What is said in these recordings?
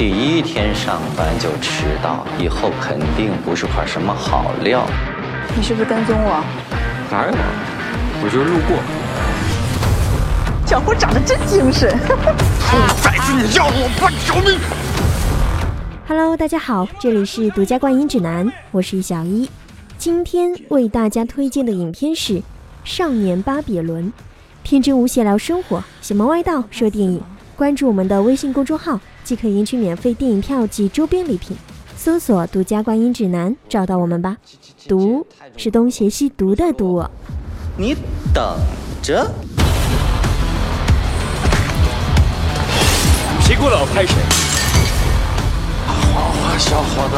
第一天上班就迟到，以后肯定不是块什么好料。你是不是跟踪我？哪有啊？我就是路过。小伙长得真精神。再次你要我不饶命！Hello，大家好，这里是独家观影指南，我是小一。今天为大家推荐的影片是《少年巴比伦》，天真无邪聊生活，邪门歪道说电影。关注我们的微信公众号，即可赢取免费电影票及周边礼品。搜索“独家观影指南”，找到我们吧。毒是东邪西毒的毒。你等着。谁过来我拍谁。花花小伙子。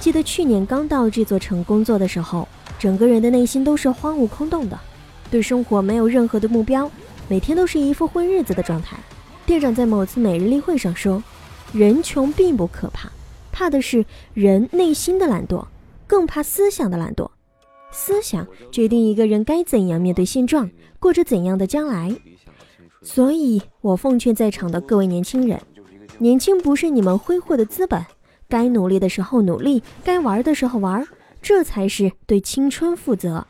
记得去年刚到这座城工作的时候，整个人的内心都是荒芜空洞的，对生活没有任何的目标。每天都是一副混日子的状态。店长在某次每日例会上说：“人穷并不可怕，怕的是人内心的懒惰，更怕思想的懒惰。思想决定一个人该怎样面对现状，过着怎样的将来。”所以，我奉劝在场的各位年轻人：年轻不是你们挥霍的资本，该努力的时候努力，该玩的时候玩，这才是对青春负责。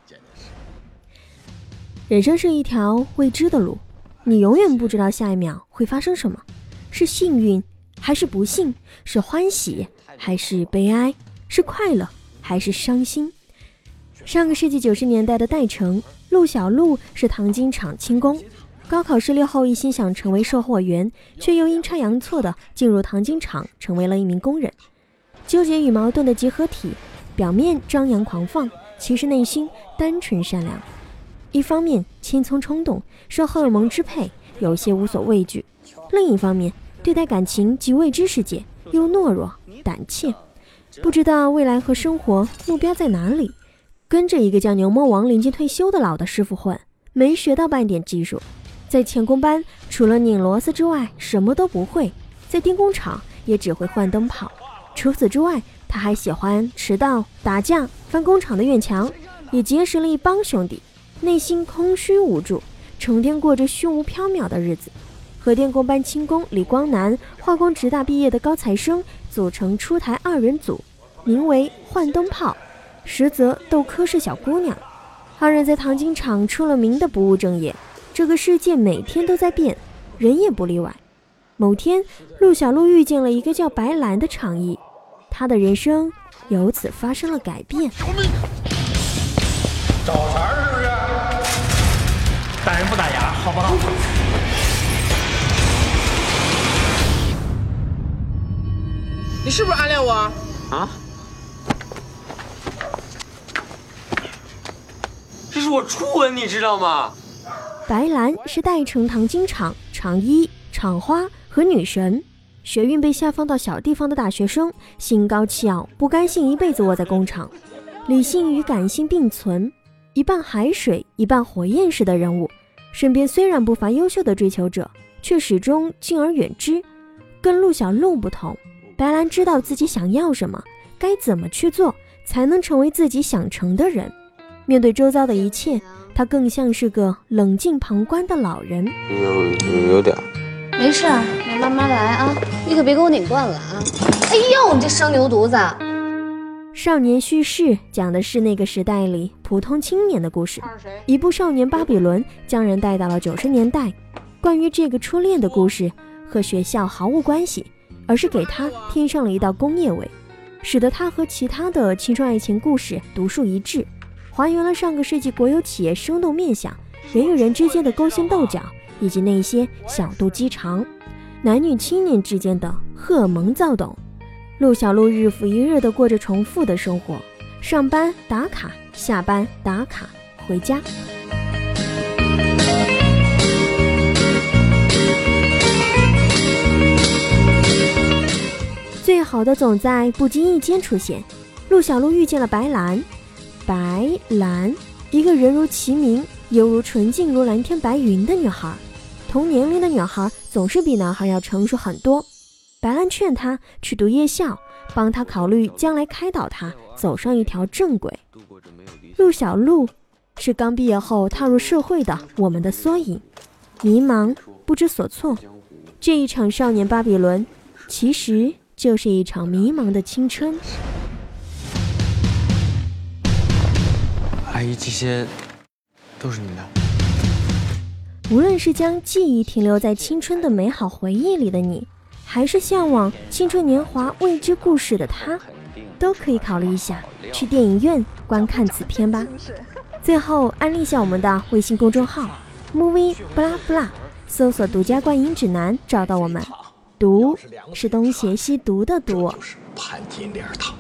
人生是一条未知的路，你永远不知道下一秒会发生什么，是幸运还是不幸，是欢喜还是悲哀，是快乐还是伤心。上个世纪九十年代的代城，陆小璐是糖精厂轻工，高考失利后一心想成为售货员，却又阴差阳错的进入糖精厂，成为了一名工人。纠结与矛盾的集合体，表面张扬狂放，其实内心单纯善良。一方面青葱冲动，受荷尔蒙支配，有些无所畏惧；另一方面对待感情及未知世界又懦弱胆怯，不知道未来和生活目标在哪里。跟着一个叫牛魔王、临近退休的老的师傅混，没学到半点技术，在钳工班除了拧螺丝之外什么都不会，在电工厂也只会换灯泡。除此之外，他还喜欢迟到、打架、翻工厂的院墙，也结识了一帮兄弟。内心空虚无助，成天过着虚无缥缈的日子。和电工班轻工李光南、化工职大毕业的高材生组成出台二人组，名为“换灯泡”，实则斗科室小姑娘。二人在糖精厂出了名的不务正业。这个世界每天都在变，人也不例外。某天，陆小璐遇见了一个叫白兰的厂医，她的人生由此发生了改变。不好？你是不是暗恋我？啊？这是我初吻，你知道吗？白兰是代城糖精厂厂医、厂花和女神，学运被下放到小地方的大学生，心高气傲，不甘心一辈子窝在工厂，理性与感性并存。一半海水，一半火焰式的人物，身边虽然不乏优秀的追求者，却始终敬而远之。跟陆小璐不同，白兰知道自己想要什么，该怎么去做才能成为自己想成的人。面对周遭的一切，他更像是个冷静旁观的老人。有有点，没事，你慢慢来啊，你可别给我拧断了啊！哎呦，你这生牛犊子！少年叙事讲的是那个时代里普通青年的故事。一部《少年巴比伦》将人带到了九十年代。关于这个初恋的故事，和学校毫无关系，而是给他添上了一道工业味，使得他和其他的青春爱情故事独树一帜，还原了上个世纪国有企业生动面相，人与人之间的勾心斗角，以及那些小肚鸡肠，男女青年之间的荷尔蒙躁动。陆小璐日复一日地过着重复的生活，上班打卡，下班打卡，回家。最好的总在不经意间出现。陆小璐遇见了白兰，白兰，一个人如其名，犹如纯净如蓝天白云的女孩。同年龄的女孩总是比男孩要成熟很多。白兰劝他去读夜校，帮他考虑将来开导他走上一条正轨。陆小璐是刚毕业后踏入社会的我们的缩影，迷茫不知所措，这一场少年巴比伦，其实就是一场迷茫的青春。阿姨，这些都是你的。无论是将记忆停留在青春的美好回忆里的你，还是向往青春年华未知故事的他，都可以考虑一下去电影院观看此片吧。最后安利一下我们的微信公众号 movie 不拉不拉，搜索“独家观影指南”找到我们。读是东邪西毒的毒。潘金莲汤。